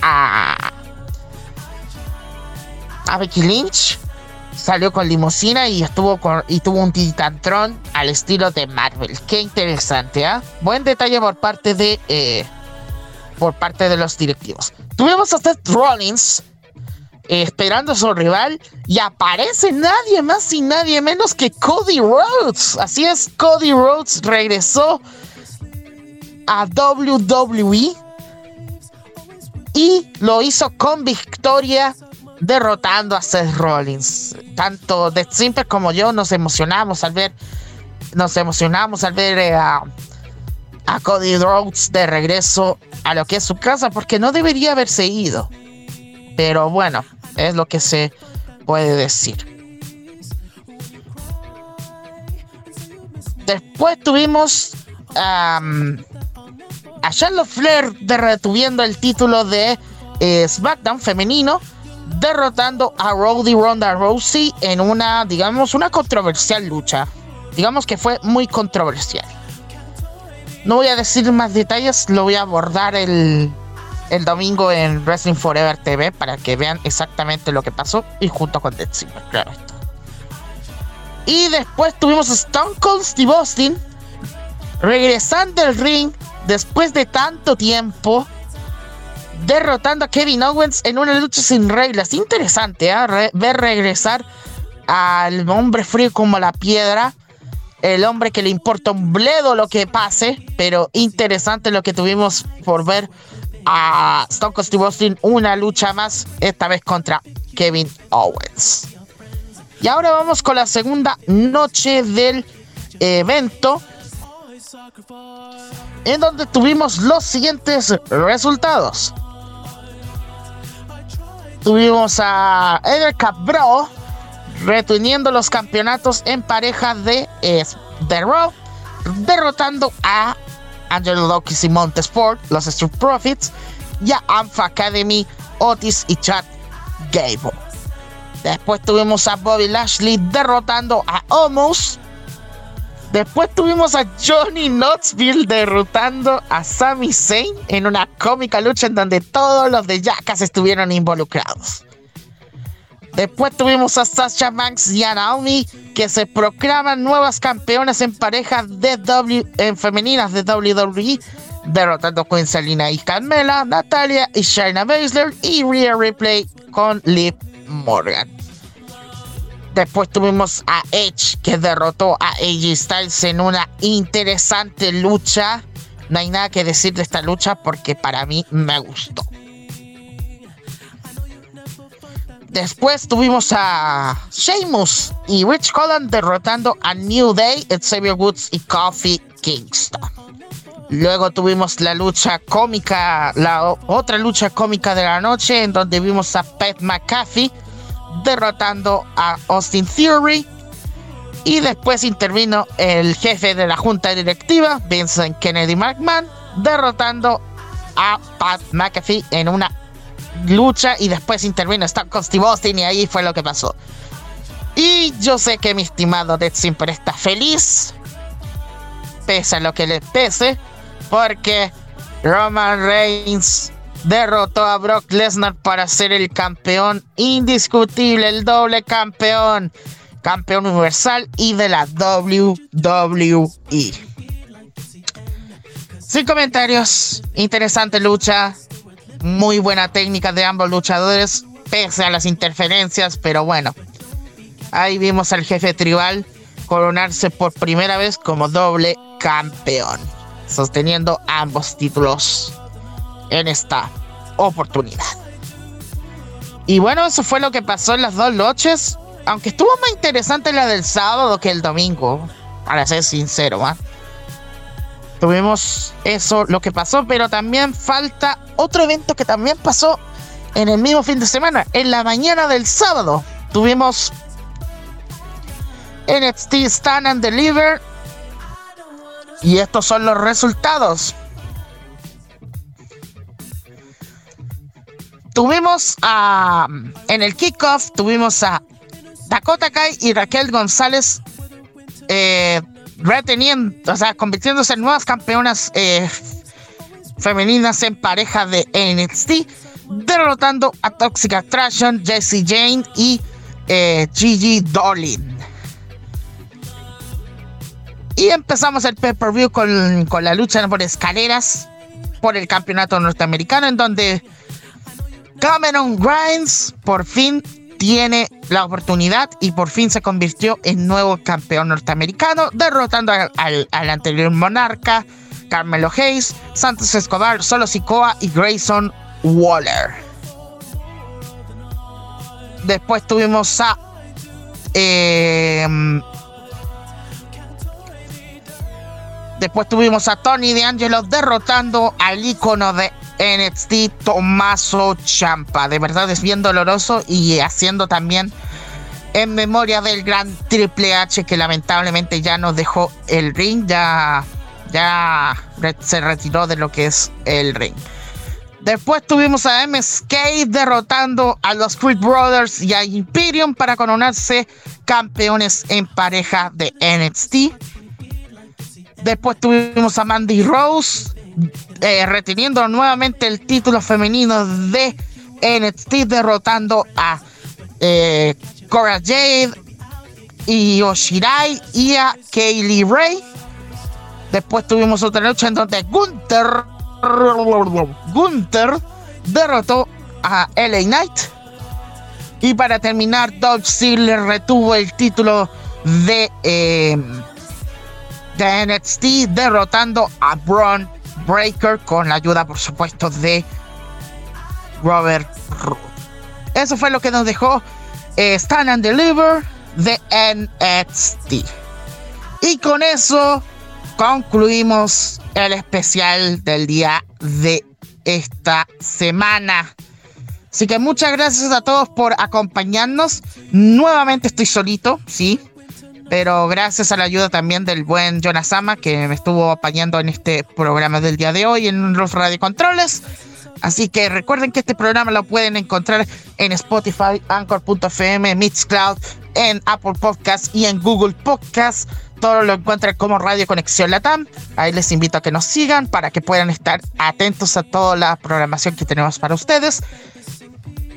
a, a Becky Lynch salió con limusina y estuvo con, y tuvo un Titantron al estilo de Marvel. Qué interesante, ¿ah? Buen detalle por parte de eh, por parte de los directivos. Tuvimos a Seth Rollins eh, esperando a su rival y aparece nadie más y nadie menos que Cody Rhodes. Así es, Cody Rhodes regresó a WWE y lo hizo con victoria derrotando a Seth Rollins. Tanto de Simple como yo nos emocionamos al ver nos emocionamos al ver eh, a, a Cody Rhodes de regreso a lo que es su casa porque no debería haberse ido. Pero bueno, es lo que se puede decir. Después tuvimos a Charlotte Flair retuviendo el título de eh, SmackDown femenino, derrotando a Roddy Ronda Rousey en una, digamos, una controversial lucha. Digamos que fue muy controversial. No voy a decir más detalles, lo voy a abordar el, el domingo en Wrestling Forever TV para que vean exactamente lo que pasó y junto con Dead Zimmer, claro. Y después tuvimos Stone Cold Steve Austin regresando al ring después de tanto tiempo derrotando a Kevin Owens en una lucha sin reglas. Interesante ¿eh? ver regresar al hombre frío como la piedra. El hombre que le importa un bledo lo que pase, pero interesante lo que tuvimos por ver a Stone Cold Steve Austin una lucha más, esta vez contra Kevin Owens. Y ahora vamos con la segunda noche del evento, en donde tuvimos los siguientes resultados. Tuvimos a Eder Bro reteniendo los campeonatos en pareja de The Raw, derrotando a Angelo Locke y Montesport, los Street Profits, y a Alpha Academy, Otis y Chad Gable. Después tuvimos a Bobby Lashley derrotando a Omos. Después tuvimos a Johnny Knoxville derrotando a Sami Zayn en una cómica lucha en donde todos los de Jackass estuvieron involucrados. Después tuvimos a Sasha Banks y a Naomi que se proclaman nuevas campeonas en parejas de w, en femeninas de WWE, derrotando a Queen y Carmela, Natalia y Shayna Baszler y Rhea Ripley con Liv Morgan. Después tuvimos a Edge que derrotó a AJ Styles en una interesante lucha. No hay nada que decir de esta lucha porque para mí me gustó. Después tuvimos a Sheamus y Rich Holland derrotando a New Day, Xavier Woods y Kofi Kingston. Luego tuvimos la lucha cómica, la otra lucha cómica de la noche, en donde vimos a Pat McAfee derrotando a Austin Theory. Y después intervino el jefe de la junta directiva, Vincent Kennedy McMahon, derrotando a Pat McAfee en una lucha y después intervino Cold Steve Austin y ahí fue lo que pasó. Y yo sé que mi estimado Dead Simper está feliz, pese a lo que le pese, porque Roman Reigns derrotó a Brock Lesnar para ser el campeón indiscutible, el doble campeón, campeón universal y de la WWE. Sin comentarios, interesante lucha, muy buena técnica de ambos luchadores, pese a las interferencias, pero bueno. Ahí vimos al jefe tribal coronarse por primera vez como doble campeón, sosteniendo ambos títulos en esta oportunidad. Y bueno, eso fue lo que pasó en las dos noches, aunque estuvo más interesante la del sábado que el domingo, para ser sincero, ¿ah? Tuvimos eso, lo que pasó, pero también falta otro evento que también pasó en el mismo fin de semana. En la mañana del sábado tuvimos NXT Stand and Deliver. Y estos son los resultados. Tuvimos a. En el kickoff tuvimos a Dakota Kai y Raquel González eh, reteniendo, o sea, convirtiéndose en nuevas campeonas eh, femeninas en pareja de NXT, derrotando a Toxic Attraction, Jessie Jane y eh, Gigi Dolin. Y empezamos el pay-per-view con, con la lucha por escaleras por el campeonato norteamericano, en donde Cameron Grimes por fin tiene la oportunidad y por fin se convirtió en nuevo campeón norteamericano, derrotando al, anterior monarca, Carmelo Hayes, Santos Escobar, Solo Sikoa y Grayson Waller. Después tuvimos a eh, Después tuvimos a Tony D'Angelo derrotando al ícono de NXT, Tommaso Champa. De verdad es bien doloroso y haciendo también en memoria del gran Triple H que lamentablemente ya nos dejó el ring, ya, ya se retiró de lo que es el ring. Después tuvimos a MSK derrotando a los Creed Brothers y a Imperium para coronarse campeones en pareja de NXT. Después tuvimos a Mandy Rose eh, reteniendo nuevamente el título femenino de NXT, derrotando a eh, Cora Jade y Oshirai y a Kaylee Ray. Después tuvimos otra lucha en donde Gunther, Gunther derrotó a LA Knight. Y para terminar, Dolph Ziggler retuvo el título de eh, de NXT derrotando a Braun Breaker con la ayuda, por supuesto, de Robert Roode. Eso fue lo que nos dejó eh, Stand and Deliver de NXT. Y con eso concluimos el especial del día de esta semana. Así que muchas gracias a todos por acompañarnos. Nuevamente estoy solito, sí, pero gracias a la ayuda también del buen Jonas Sama que me estuvo apañando en este programa del día de hoy en los radiocontroles. Así que recuerden que este programa lo pueden encontrar en Spotify, Anchor.fm, Mixcloud, en Apple Podcasts y en Google Podcasts. Todo lo encuentran como Radio Conexión Latam. Ahí les invito a que nos sigan para que puedan estar atentos a toda la programación que tenemos para ustedes.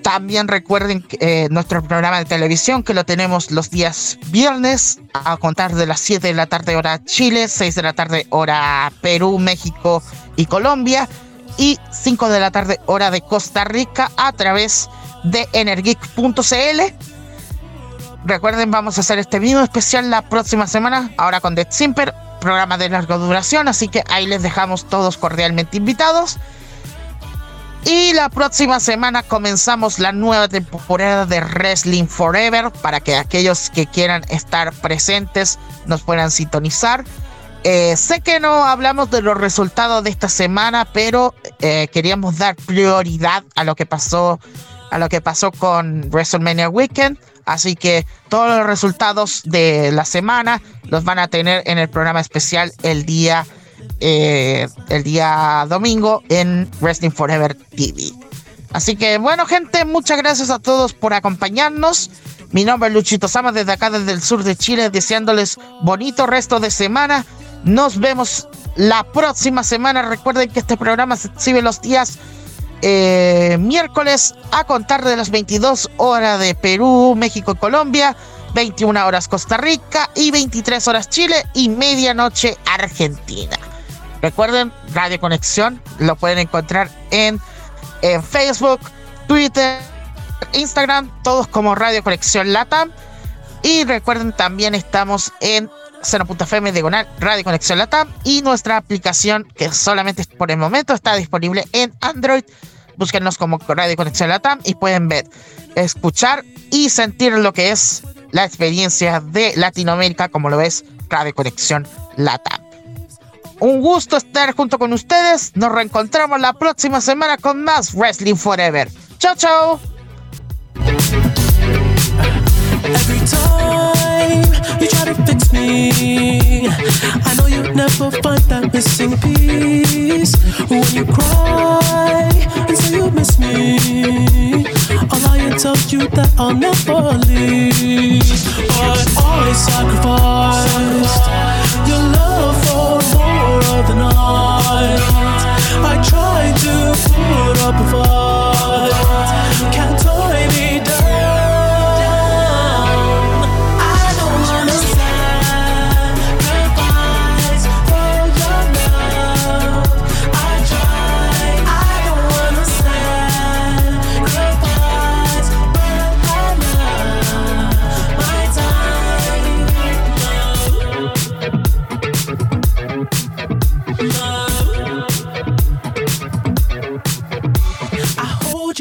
También recuerden eh, nuestro programa de televisión que lo tenemos los días viernes a contar de las 7 de la tarde hora Chile, 6 de la tarde hora Perú, México y Colombia y 5 de la tarde hora de Costa Rica a través de energic.cl. Recuerden, vamos a hacer este video especial la próxima semana, ahora con Dead Simper, programa de larga duración, así que ahí les dejamos todos cordialmente invitados. Y la próxima semana comenzamos la nueva temporada de Wrestling Forever para que aquellos que quieran estar presentes nos puedan sintonizar. Eh, sé que no hablamos de los resultados de esta semana, pero eh, queríamos dar prioridad a lo que pasó, a lo que pasó con WrestleMania Weekend. Así que todos los resultados de la semana los van a tener en el programa especial el día eh, el día domingo en Wrestling Forever TV. Así que bueno gente, muchas gracias a todos por acompañarnos. Mi nombre es Luchito Sama desde acá, desde el sur de Chile, deseándoles bonito resto de semana. Nos vemos la próxima semana. Recuerden que este programa se exhibe los días eh, miércoles a contar de las 22 horas de Perú, México y Colombia, 21 horas Costa Rica y 23 horas Chile y medianoche Argentina. Recuerden, Radio Conexión lo pueden encontrar en, Facebook, Twitter, Instagram, todos como Radio Conexión Latam. Y recuerden, también estamos en Seno.fm diagonal Radio Conexión Latam y nuestra aplicación que solamente por el momento está disponible en Android. Búsquenos como Radio Conexión Latam y pueden ver, escuchar y sentir lo que es la experiencia de Latinoamérica como lo es Radio Conexión Latam. Un gusto estar junto con ustedes. Nos reencontramos la próxima semana con más Wrestling Forever. Chao, chao. Every time you try to fix me, I know you never find that missing piece. When you cry and say you miss me, I'll lie and tell you that I'll never leave. But I sacrificed your love for more of the night. I tried to put up a fight.